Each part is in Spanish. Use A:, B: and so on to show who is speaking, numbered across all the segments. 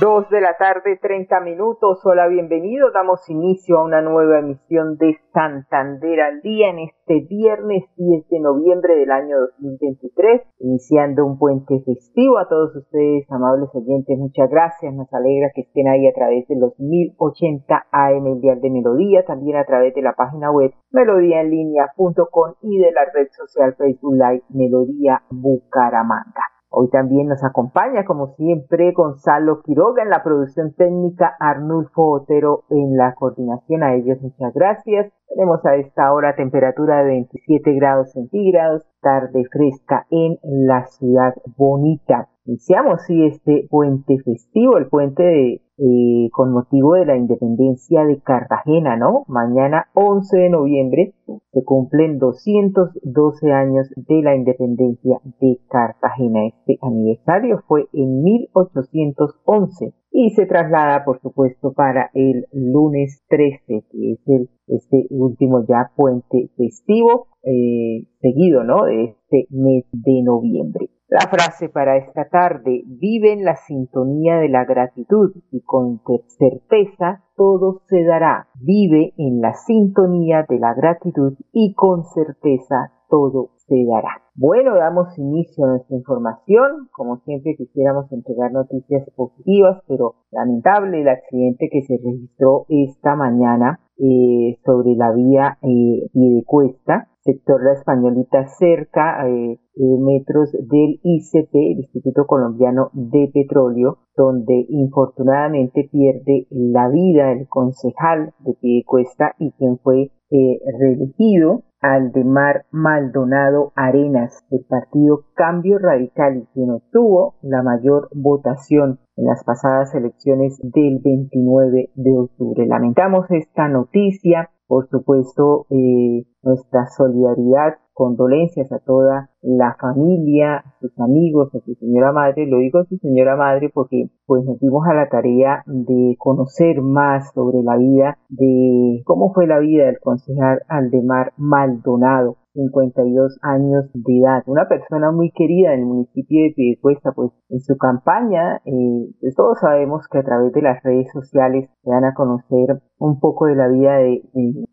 A: Dos de la tarde, 30 minutos. Hola, bienvenidos. Damos inicio a una nueva emisión de Santander al día en este viernes 10 de noviembre del año 2023, iniciando un puente festivo. A todos ustedes, amables oyentes, muchas gracias. Nos alegra que estén ahí a través de los 1080 AM el Dial de Melodía, también a través de la página web melodíaenlínea.com y de la red social Facebook Live Melodía Bucaramanga. Hoy también nos acompaña, como siempre, Gonzalo Quiroga en la producción técnica, Arnulfo Otero en la coordinación. A ellos muchas gracias. Tenemos a esta hora temperatura de 27 grados centígrados, tarde fresca en la ciudad bonita. Iniciamos sí este puente festivo, el puente de eh, con motivo de la independencia de Cartagena, ¿no? Mañana 11 de noviembre se cumplen 212 años de la independencia de Cartagena. Este aniversario fue en 1811 y se traslada, por supuesto, para el lunes 13, que es el este último ya puente festivo, eh, seguido, ¿no? De este mes de noviembre. La frase para esta tarde, vive en la sintonía de la gratitud y con certeza todo se dará. Vive en la sintonía de la gratitud y con certeza todo se dará. Bueno, damos inicio a nuestra información. Como siempre quisiéramos entregar noticias positivas, pero lamentable el accidente que se registró esta mañana eh, sobre la vía eh, Cuesta sector La Españolita, cerca eh, eh, metros del ICP, el Instituto Colombiano de Petróleo, donde infortunadamente pierde la vida el concejal de Piedecuesta y quien fue eh, reelegido Aldemar Maldonado Arenas del partido Cambio Radical y quien obtuvo la mayor votación en las pasadas elecciones del 29 de octubre. Lamentamos esta noticia, por supuesto, eh, nuestra solidaridad, condolencias a toda la familia, a sus amigos, a su señora madre. Lo digo a su señora madre porque pues nos dimos a la tarea de conocer más sobre la vida de cómo fue la vida del concejal Aldemar Maldonado. 52 años de edad, una persona muy querida en el municipio de Piedecuesta, pues en su campaña, eh, pues todos sabemos que a través de las redes sociales se dan a conocer un poco de la vida de,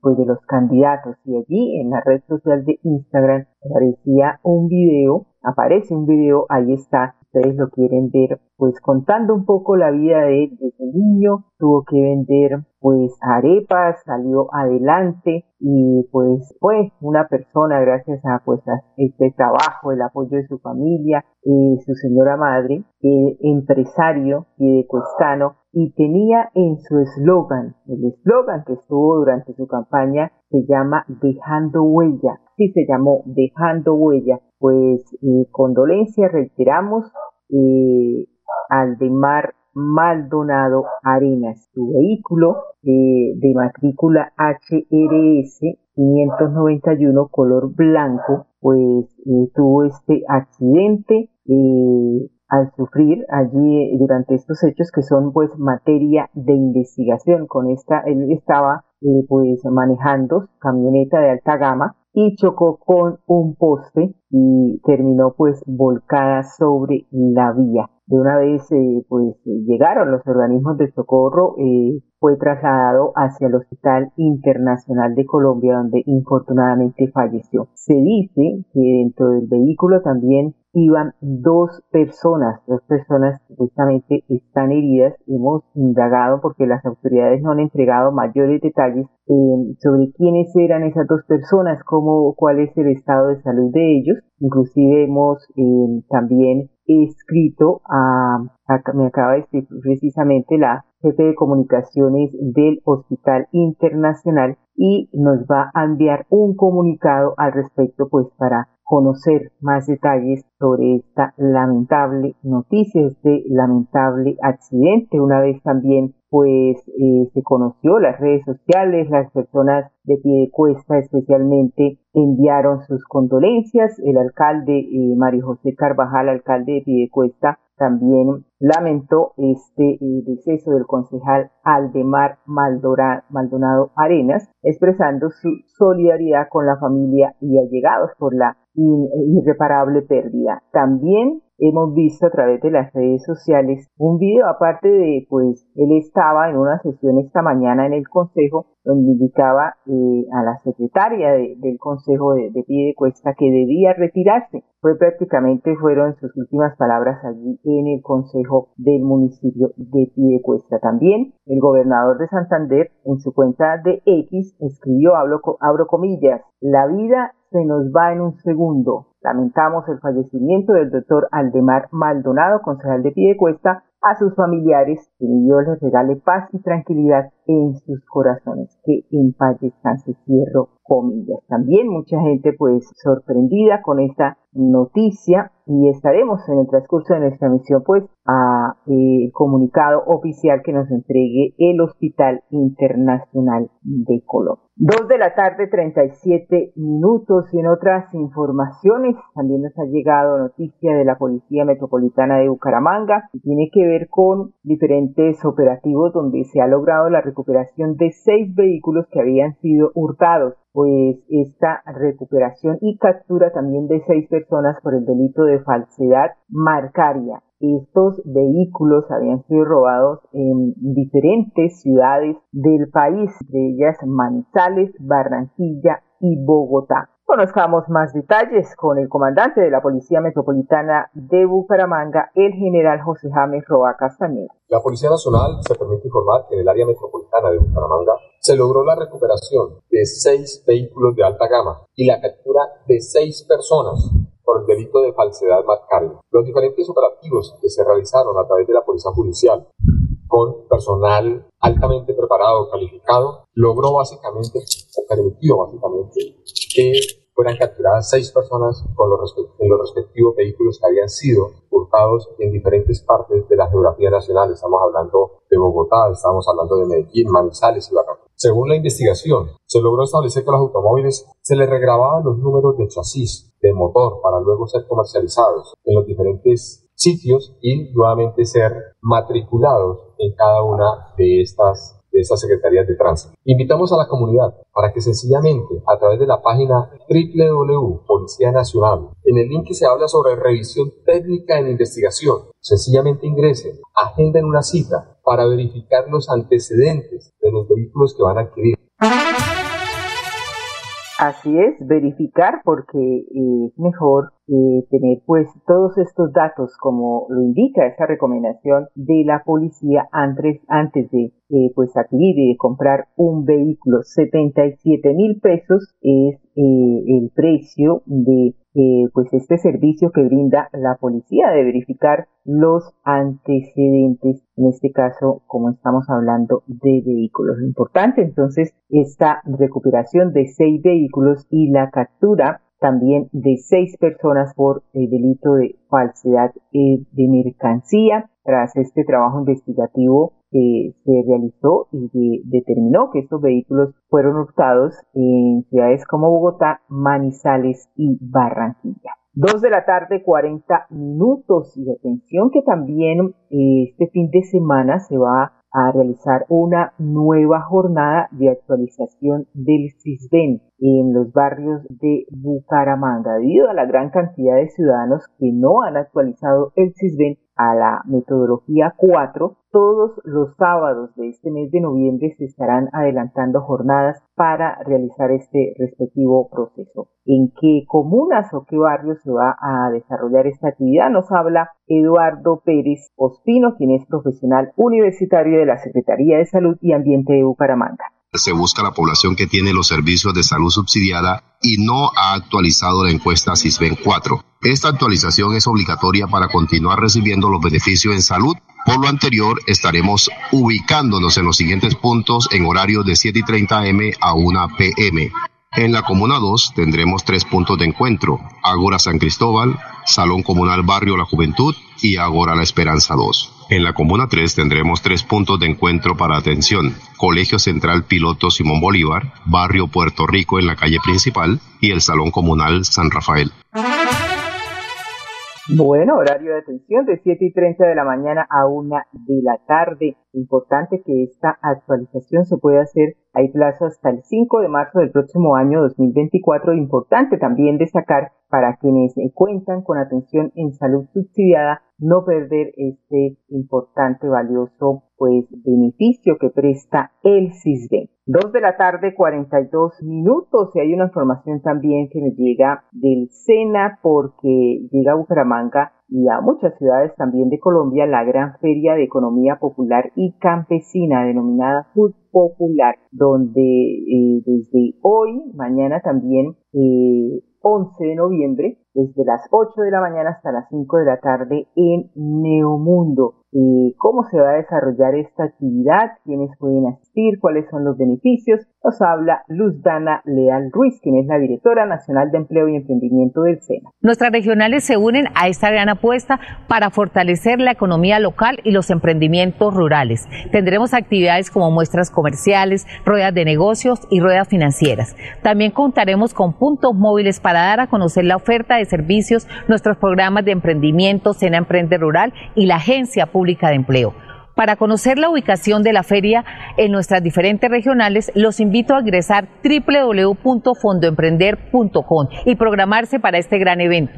A: pues de los candidatos. Y allí en la red social de Instagram aparecía un video, aparece un video, ahí está, ustedes lo quieren ver, pues contando un poco la vida de él niño, tuvo que vender pues arepas, salió adelante y pues fue una persona gracias a pues este trabajo, el apoyo de su familia, y su señora madre, eh, empresario y de cuestano y tenía en su eslogan, el eslogan que estuvo durante su campaña se llama Dejando Huella, sí se llamó Dejando Huella, pues eh, condolencia reiteramos eh, al de Mar Maldonado Arenas. Su vehículo eh, de matrícula HRS 591 color blanco, pues eh, tuvo este accidente al sufrir allí durante estos hechos que son pues materia de investigación. Con esta él estaba pues manejando camioneta de alta gama y chocó con un poste y terminó pues volcada sobre la vía. De una vez eh, pues llegaron los organismos de socorro, eh, fue trasladado hacia el Hospital Internacional de Colombia donde infortunadamente falleció. Se dice que dentro del vehículo también iban dos personas, dos personas que justamente están heridas. Hemos indagado porque las autoridades no han entregado mayores detalles eh, sobre quiénes eran esas dos personas, cómo, cuál es el estado de salud de ellos. Inclusive hemos eh, también escrito a, me acaba de decir precisamente la jefe de comunicaciones del Hospital Internacional y nos va a enviar un comunicado al respecto pues para conocer más detalles sobre esta lamentable noticia, este lamentable accidente. Una vez también pues eh, se conoció las redes sociales, las personas de pie de cuesta especialmente enviaron sus condolencias. El alcalde eh, Mario José Carvajal, alcalde de pie de cuesta, también lamentó este eh, deceso del concejal Aldemar Maldonado Arenas, expresando su solidaridad con la familia y allegados por la irreparable pérdida. También hemos visto a través de las redes sociales un video aparte de pues él estaba en una sesión esta mañana en el consejo donde indicaba eh, a la secretaria del consejo de, de pie de cuesta que debía retirarse fue prácticamente fueron sus últimas palabras allí en el consejo del municipio de Piedecuesta. También el gobernador de Santander en su cuenta de X escribió, abro comillas, la vida se nos va en un segundo. Lamentamos el fallecimiento del doctor Aldemar Maldonado, concejal de Piedecuesta, a sus familiares, que Dios les regale paz y tranquilidad en sus corazones, que en paz descanse, cierro comillas. También mucha gente pues sorprendida con esta noticia y estaremos en el transcurso de nuestra misión pues a el comunicado oficial que nos entregue el Hospital Internacional de Colombia. Dos de la tarde, 37 minutos. Y en otras informaciones, también nos ha llegado noticia de la Policía Metropolitana de Bucaramanga. Y tiene que ver con diferentes operativos donde se ha logrado la recuperación de seis vehículos que habían sido hurtados pues esta recuperación y captura también de seis personas por el delito de falsedad marcaria. Estos vehículos habían sido robados en diferentes ciudades del país, de ellas Manizales, Barranquilla y Bogotá. Conozcamos más detalles con el comandante de la Policía Metropolitana de Bucaramanga, el general José James Roa Castañeda.
B: La Policía Nacional se permite informar que en el área metropolitana de Bucaramanga se logró la recuperación de seis vehículos de alta gama y la captura de seis personas por el delito de falsedad marcaria. Los diferentes operativos que se realizaron a través de la Policía Judicial con personal altamente preparado, calificado, logró básicamente, o permitió básicamente, que fueran capturadas seis personas con los en los respectivos vehículos que habían sido hurtados en diferentes partes de la geografía nacional. Estamos hablando de Bogotá, estamos hablando de Medellín, Manizales y Barranquilla. Según la investigación, se logró establecer que los automóviles se les regrababan los números de chasis, de motor, para luego ser comercializados en los diferentes sitios y nuevamente ser matriculados en cada una de estas de estas secretarías de tránsito. Invitamos a la comunidad para que sencillamente a través de la página www Policía Nacional, en el link que se habla sobre revisión técnica en investigación, sencillamente ingresen, agenden una cita para verificar los antecedentes de los vehículos que van a adquirir.
A: Así es, verificar porque eh, es mejor eh, tener pues todos estos datos como lo indica esa recomendación de la policía antes, antes de eh, pues adquirir y de comprar un vehículo. 77 mil pesos es el precio de pues este servicio que brinda la policía de verificar los antecedentes, en este caso, como estamos hablando de vehículos. Lo importante entonces esta recuperación de seis vehículos y la captura también de seis personas por el delito de falsedad eh, de mercancía. Tras este trabajo investigativo que se realizó y determinó que estos vehículos fueron hurtados en ciudades como Bogotá, Manizales y Barranquilla. Dos de la tarde, 40 minutos. Y atención que también eh, este fin de semana se va a realizar una nueva jornada de actualización del CISBEN en los barrios de Bucaramanga. Debido a la gran cantidad de ciudadanos que no han actualizado el CISBEN a la metodología 4, todos los sábados de este mes de noviembre se estarán adelantando jornadas para realizar este respectivo proceso. ¿En qué comunas o qué barrios se va a desarrollar esta actividad? Nos habla Eduardo Pérez Ospino, quien es profesional universitario de la Secretaría de Salud y Ambiente de Bucaramanga
C: se busca la población que tiene los servicios de salud subsidiada y no ha actualizado la encuesta CISBEN 4. Esta actualización es obligatoria para continuar recibiendo los beneficios en salud. Por lo anterior, estaremos ubicándonos en los siguientes puntos en horario de 7 y 30 M a 1 PM. En la Comuna 2 tendremos tres puntos de encuentro, Ágora San Cristóbal, Salón Comunal Barrio La Juventud y Ágora La Esperanza 2. En la Comuna 3 tendremos tres puntos de encuentro para atención, Colegio Central Piloto Simón Bolívar, Barrio Puerto Rico en la calle principal y el Salón Comunal San Rafael.
A: Bueno, horario de atención de 7 y 30 de la mañana a 1 de la tarde. Importante que esta actualización se pueda hacer. Hay plazo hasta el 5 de marzo del próximo año 2024. Importante también destacar para quienes cuentan con atención en salud subsidiada no perder este importante, valioso pues beneficio que presta el CISBEN. Dos de la tarde, 42 minutos. Y hay una información también que nos llega del SENA porque llega a Bucaramanga y a muchas ciudades también de Colombia la gran feria de economía popular y campesina denominada Food Popular, donde eh, desde hoy, mañana también, eh, 11 de noviembre, desde las 8 de la mañana hasta las 5 de la tarde en Neomundo. ¿Cómo se va a desarrollar esta actividad? ¿Quiénes pueden asistir? ¿Cuáles son los beneficios? Nos habla Luz Dana Leal Ruiz, quien es la directora nacional de Empleo y Emprendimiento del SENA.
D: Nuestras regionales se unen a esta gran apuesta para fortalecer la economía local y los emprendimientos rurales. Tendremos actividades como muestras comerciales, ruedas de negocios y ruedas financieras. También contaremos con puntos móviles para dar a conocer la oferta de servicios, nuestros programas de emprendimiento, SENA Emprende Rural y la Agencia Pública de Empleo. Para conocer la ubicación de la feria en nuestras diferentes regionales, los invito a ingresar www.fondoemprender.com y programarse para este gran evento.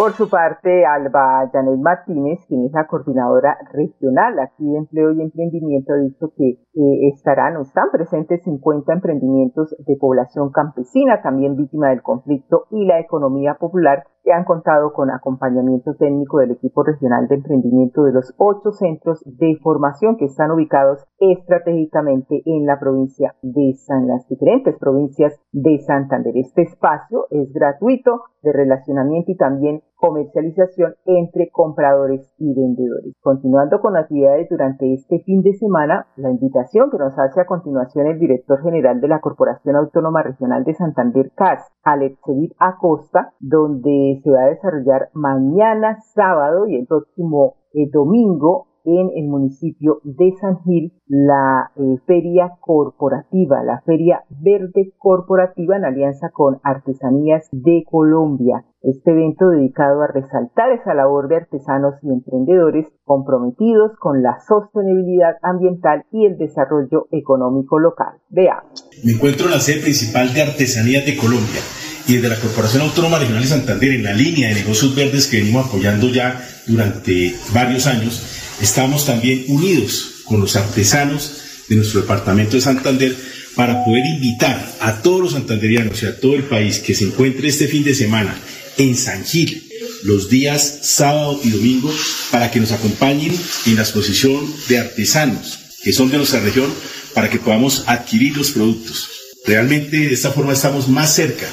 A: Por su parte, Alba Janet Martínez, quien es la coordinadora regional aquí de Empleo y Emprendimiento, ha dicho que eh, estarán o están presentes 50 emprendimientos de población campesina, también víctima del conflicto y la economía popular, que han contado con acompañamiento técnico del equipo regional de emprendimiento de los ocho centros de formación que están ubicados estratégicamente en la provincia de San, las diferentes provincias de Santander. Este espacio es gratuito de relacionamiento y también comercialización entre compradores y vendedores. Continuando con actividades durante este fin de semana, la invitación que nos hace a continuación el director general de la Corporación Autónoma Regional de Santander, CAS, Alexevit Acosta, donde se va a desarrollar mañana sábado y el próximo eh, domingo en el municipio de San Gil la eh, feria corporativa, la feria verde corporativa en alianza con Artesanías de Colombia. Este evento dedicado a resaltar esa labor de artesanos y emprendedores comprometidos con la sostenibilidad ambiental y el desarrollo económico local. Veamos.
E: Me encuentro en la sede principal de Artesanías de Colombia y desde la Corporación Autónoma Regional de Santander en la línea de negocios verdes que venimos apoyando ya durante varios años Estamos también unidos con los artesanos de nuestro departamento de Santander para poder invitar a todos los santanderianos y a todo el país que se encuentre este fin de semana en San Gil, los días sábado y domingo, para que nos acompañen en la exposición de artesanos que son de nuestra región, para que podamos adquirir los productos. Realmente de esta forma estamos más cerca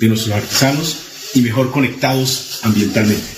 E: de nuestros artesanos y mejor conectados ambientalmente.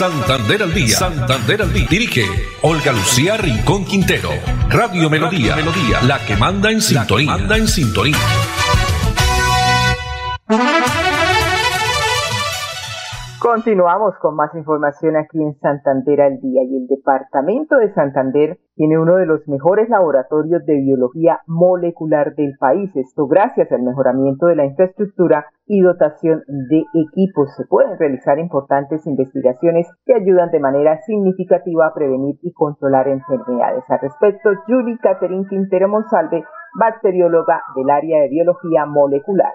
F: Santander al día. Santander al día. Dirige Olga Lucía Rincón Quintero. Radio Melodía. Melodía. La que manda en sintonía. manda en sintonía.
A: Continuamos con más información aquí en Santander al día y el departamento de Santander tiene uno de los mejores laboratorios de biología molecular del país. Esto gracias al mejoramiento de la infraestructura y dotación de equipos. Se pueden realizar importantes investigaciones que ayudan de manera significativa a prevenir y controlar enfermedades. Al respecto, Julie Catherine Quintero Monsalve, bacterióloga del área de biología molecular.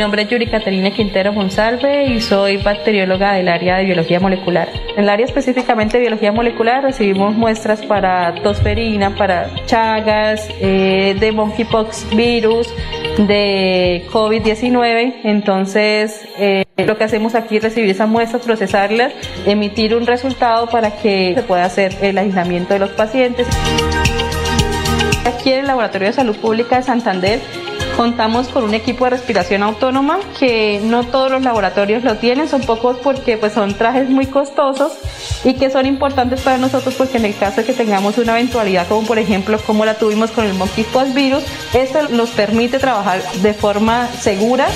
G: Nombre es Yuri Caterina Quintero Monsalve y soy bacterióloga del área de biología molecular. En el área específicamente de biología molecular recibimos muestras para tosferina, para chagas, eh, de monkeypox virus, de COVID-19. Entonces, eh, lo que hacemos aquí es recibir esas muestras, procesarlas, emitir un resultado para que se pueda hacer el aislamiento de los pacientes. Aquí en el Laboratorio de Salud Pública de Santander contamos con un equipo de respiración autónoma que no todos los laboratorios lo tienen, son pocos porque pues son trajes muy costosos y que son importantes para nosotros porque en el caso de que tengamos una eventualidad como por ejemplo como la tuvimos con el monkeypox virus, esto nos permite trabajar de forma segura.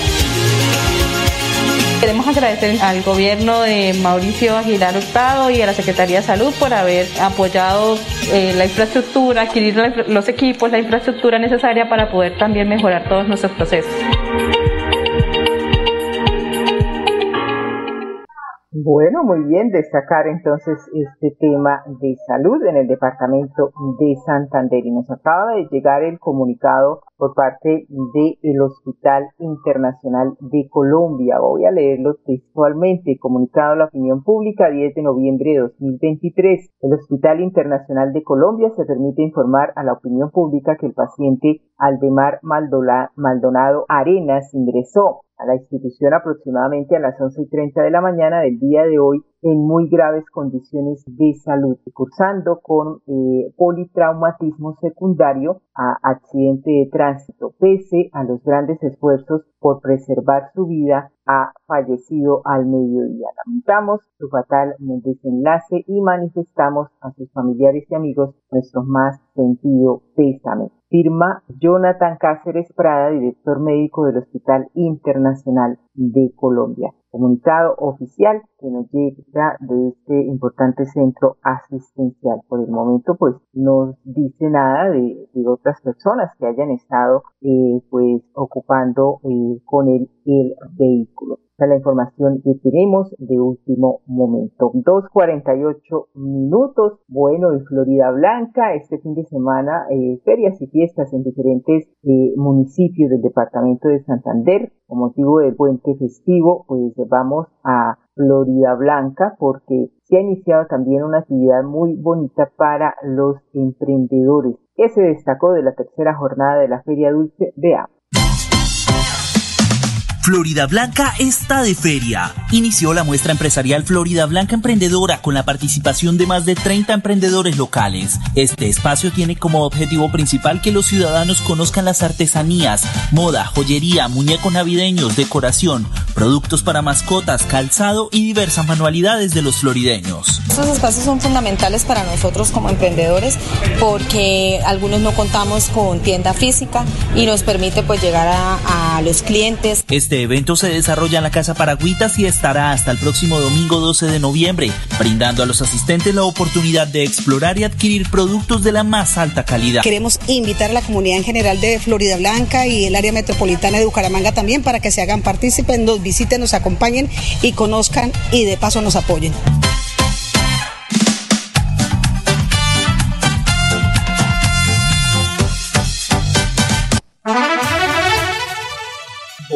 G: Queremos agradecer al gobierno de Mauricio Aguilar Hurtado y a la Secretaría de Salud por haber apoyado eh, la infraestructura, adquirir los equipos, la infraestructura necesaria para poder también mejorar todos nuestros procesos.
A: Bueno, muy bien, destacar entonces este tema de salud en el departamento de Santander. Y nos acaba de llegar el comunicado por parte del Hospital Internacional de Colombia. Voy a leerlo textualmente. Comunicado a la opinión pública 10 de noviembre de 2023. El Hospital Internacional de Colombia se permite informar a la opinión pública que el paciente Aldemar Maldonado Arenas ingresó a la institución aproximadamente a las 11 y 30 de la mañana del día de hoy en muy graves condiciones de salud, cursando con eh, politraumatismo secundario a accidente de tránsito. Pese a los grandes esfuerzos por preservar su vida, ha fallecido al mediodía. Lamentamos su fatal desenlace y manifestamos a sus familiares y amigos nuestro más sentido pésame. Firma Jonathan Cáceres Prada, director médico del Hospital Internacional de Colombia. Comunicado oficial que nos llega de este importante centro asistencial. Por el momento, pues no dice nada de, otras personas que hayan estado eh, pues ocupando eh, con el vehículo la información que tenemos de último momento. 2.48 minutos. Bueno, en Florida Blanca, este fin de semana, eh, ferias y fiestas en diferentes eh, municipios del departamento de Santander. Con motivo del puente festivo, pues vamos a Florida Blanca porque se ha iniciado también una actividad muy bonita para los emprendedores que se destacó de la tercera jornada de la Feria Dulce de Agua.
H: Florida Blanca está de feria. Inició la muestra empresarial Florida Blanca Emprendedora con la participación de más de 30 emprendedores locales. Este espacio tiene como objetivo principal que los ciudadanos conozcan las artesanías, moda, joyería, muñecos navideños, decoración, productos para mascotas, calzado y diversas manualidades de los florideños.
I: Estos espacios son fundamentales para nosotros como emprendedores porque algunos no contamos con tienda física y nos permite pues llegar a, a los clientes.
H: Este este evento se desarrolla en la Casa Paragüitas y estará hasta el próximo domingo 12 de noviembre, brindando a los asistentes la oportunidad de explorar y adquirir productos de la más alta calidad.
J: Queremos invitar a la comunidad en general de Florida Blanca y el área metropolitana de Bucaramanga también para que se hagan partícipes, nos visiten, nos acompañen y conozcan y de paso nos apoyen.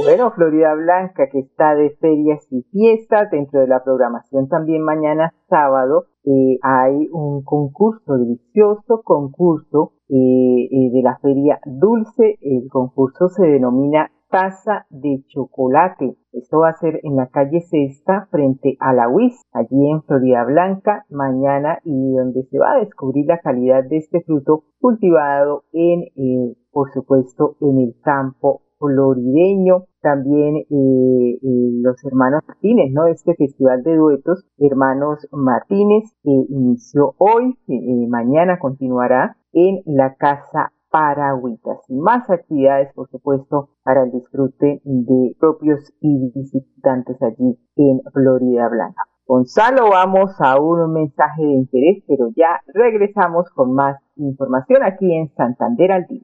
A: Bueno, Florida Blanca que está de ferias y fiestas, dentro de la programación también mañana sábado eh, hay un concurso, delicioso concurso eh, eh, de la feria dulce. El concurso se denomina Taza de Chocolate. Esto va a ser en la calle Sexta frente a la UIS, allí en Florida Blanca, mañana y donde se va a descubrir la calidad de este fruto cultivado en, por supuesto, en el campo florideño, también eh, eh, los hermanos Martínez, ¿no? Este festival de duetos, hermanos Martínez, que inició hoy, eh, mañana continuará en la Casa Paragüitas y más actividades, por supuesto, para el disfrute de propios y visitantes allí en Florida Blanca. Gonzalo, vamos a un mensaje de interés, pero ya regresamos con más información aquí en Santander al día.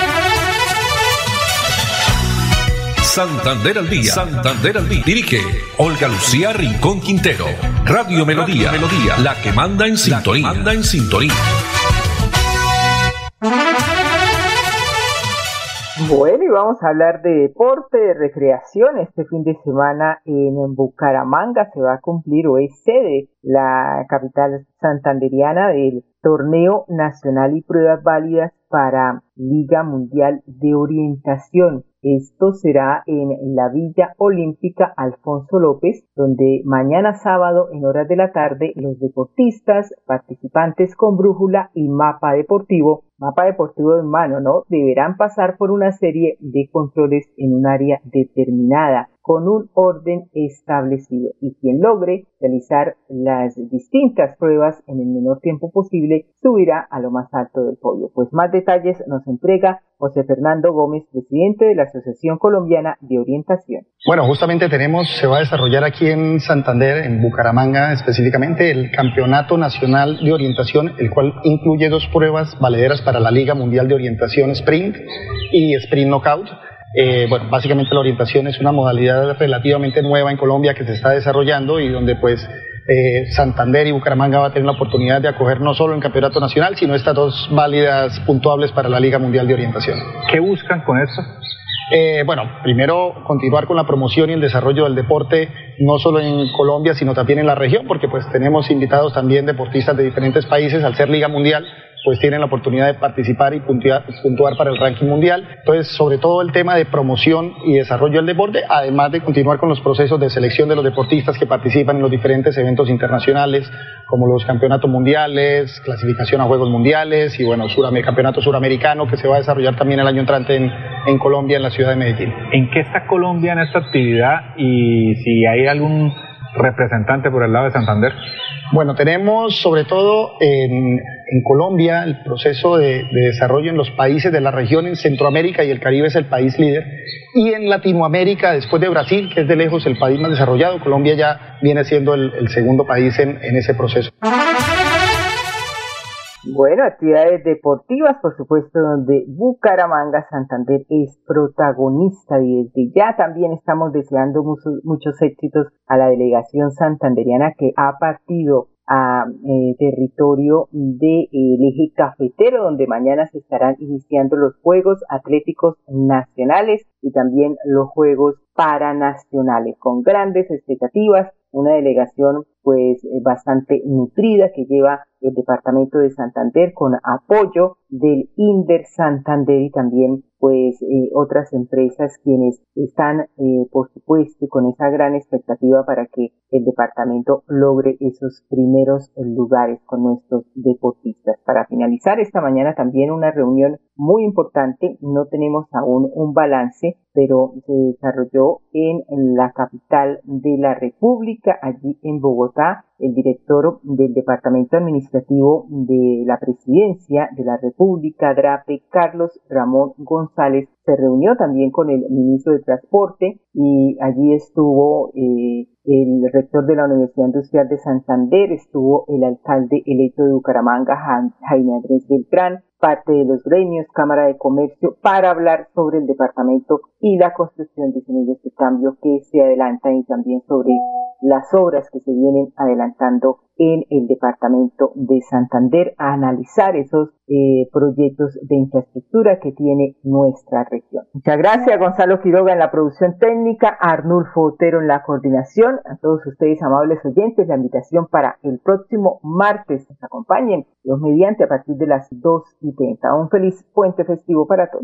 F: Santander al día. Santander al día. Dirige Olga Lucía Rincón Quintero. Radio Melodía. Melodía. La que manda en sintonía. Manda en sintonía.
A: Bueno, y vamos a hablar de deporte, de recreación. Este fin de semana en Bucaramanga se va a cumplir o es sede la capital santanderiana del torneo nacional y pruebas válidas para Liga Mundial de Orientación. Esto será en la Villa Olímpica Alfonso López, donde mañana sábado en horas de la tarde los deportistas, participantes con brújula y mapa deportivo, mapa deportivo en mano, ¿no? Deberán pasar por una serie de controles en un área determinada con un orden establecido y quien logre realizar las distintas pruebas en el menor tiempo posible subirá a lo más alto del podio. Pues más detalles nos entrega José Fernando Gómez, presidente de la Asociación Colombiana de Orientación.
K: Bueno, justamente tenemos, se va a desarrollar aquí en Santander, en Bucaramanga específicamente, el Campeonato Nacional de Orientación, el cual incluye dos pruebas valederas para la Liga Mundial de Orientación Sprint y Sprint Knockout eh, bueno, básicamente la orientación es una modalidad relativamente nueva en Colombia que se está desarrollando y donde pues eh, Santander y Bucaramanga va a tener la oportunidad de acoger no solo el campeonato nacional, sino estas dos válidas puntuables para la Liga Mundial de Orientación.
L: ¿Qué buscan con esto?
K: Eh, bueno, primero continuar con la promoción y el desarrollo del deporte, no solo en Colombia, sino también en la región, porque pues tenemos invitados también deportistas de diferentes países al ser Liga Mundial pues tienen la oportunidad de participar y puntuar, para el ranking mundial. Entonces, sobre todo el tema de promoción y desarrollo del deporte, además de continuar con los procesos de selección de los deportistas que participan en los diferentes eventos internacionales, como los campeonatos mundiales, clasificación a Juegos Mundiales y, bueno, campeonato suramericano que se va a desarrollar también el año entrante en, en Colombia, en la ciudad de Medellín.
L: ¿En qué está Colombia en esta actividad y si hay algún representante por el lado de Santander?
K: Bueno, tenemos sobre todo en, Colombia el proceso de, desarrollo en los países de la región, en Centroamérica y el Caribe es el país líder. Y en Latinoamérica, después de Brasil, que es de lejos el país más desarrollado, Colombia ya viene siendo el, segundo país en ese proceso.
A: Bueno, actividades deportivas, por supuesto, donde Bucaramanga Santander es protagonista y desde ya también estamos deseando muchos, éxitos a la delegación santanderiana que ha partido a eh, territorio del eje cafetero, donde mañana se estarán iniciando los Juegos Atléticos Nacionales y también los Juegos Paranacionales, con grandes expectativas, una delegación pues eh, bastante nutrida que lleva el departamento de Santander con apoyo del Inder Santander y también pues eh, otras empresas quienes están eh, por supuesto con esa gran expectativa para que el departamento logre esos primeros lugares con nuestros deportistas. Para finalizar esta mañana también una reunión muy importante, no tenemos aún un balance, pero se desarrolló en la capital de la República, allí en Bogotá, el director del Departamento Administrativo de la Presidencia de la República, DRAPE, Carlos Ramón González, se reunió también con el ministro de Transporte y allí estuvo eh, el rector de la Universidad Industrial de Santander, estuvo el alcalde electo de Bucaramanga, Jaime Andrés Beltrán, parte de los gremios, Cámara de Comercio, para hablar sobre el departamento y la construcción de semillas de cambio que se adelantan y también sobre las obras que se vienen adelantando en el departamento de Santander a analizar esos eh, proyectos de infraestructura que tiene nuestra región. Muchas gracias Gonzalo Quiroga en la producción técnica, Arnulfo Otero en la coordinación, a todos ustedes amables oyentes, la invitación para el próximo martes nos acompañen, Dios mediante a partir de las 2 y 30. Un feliz puente festivo para todos.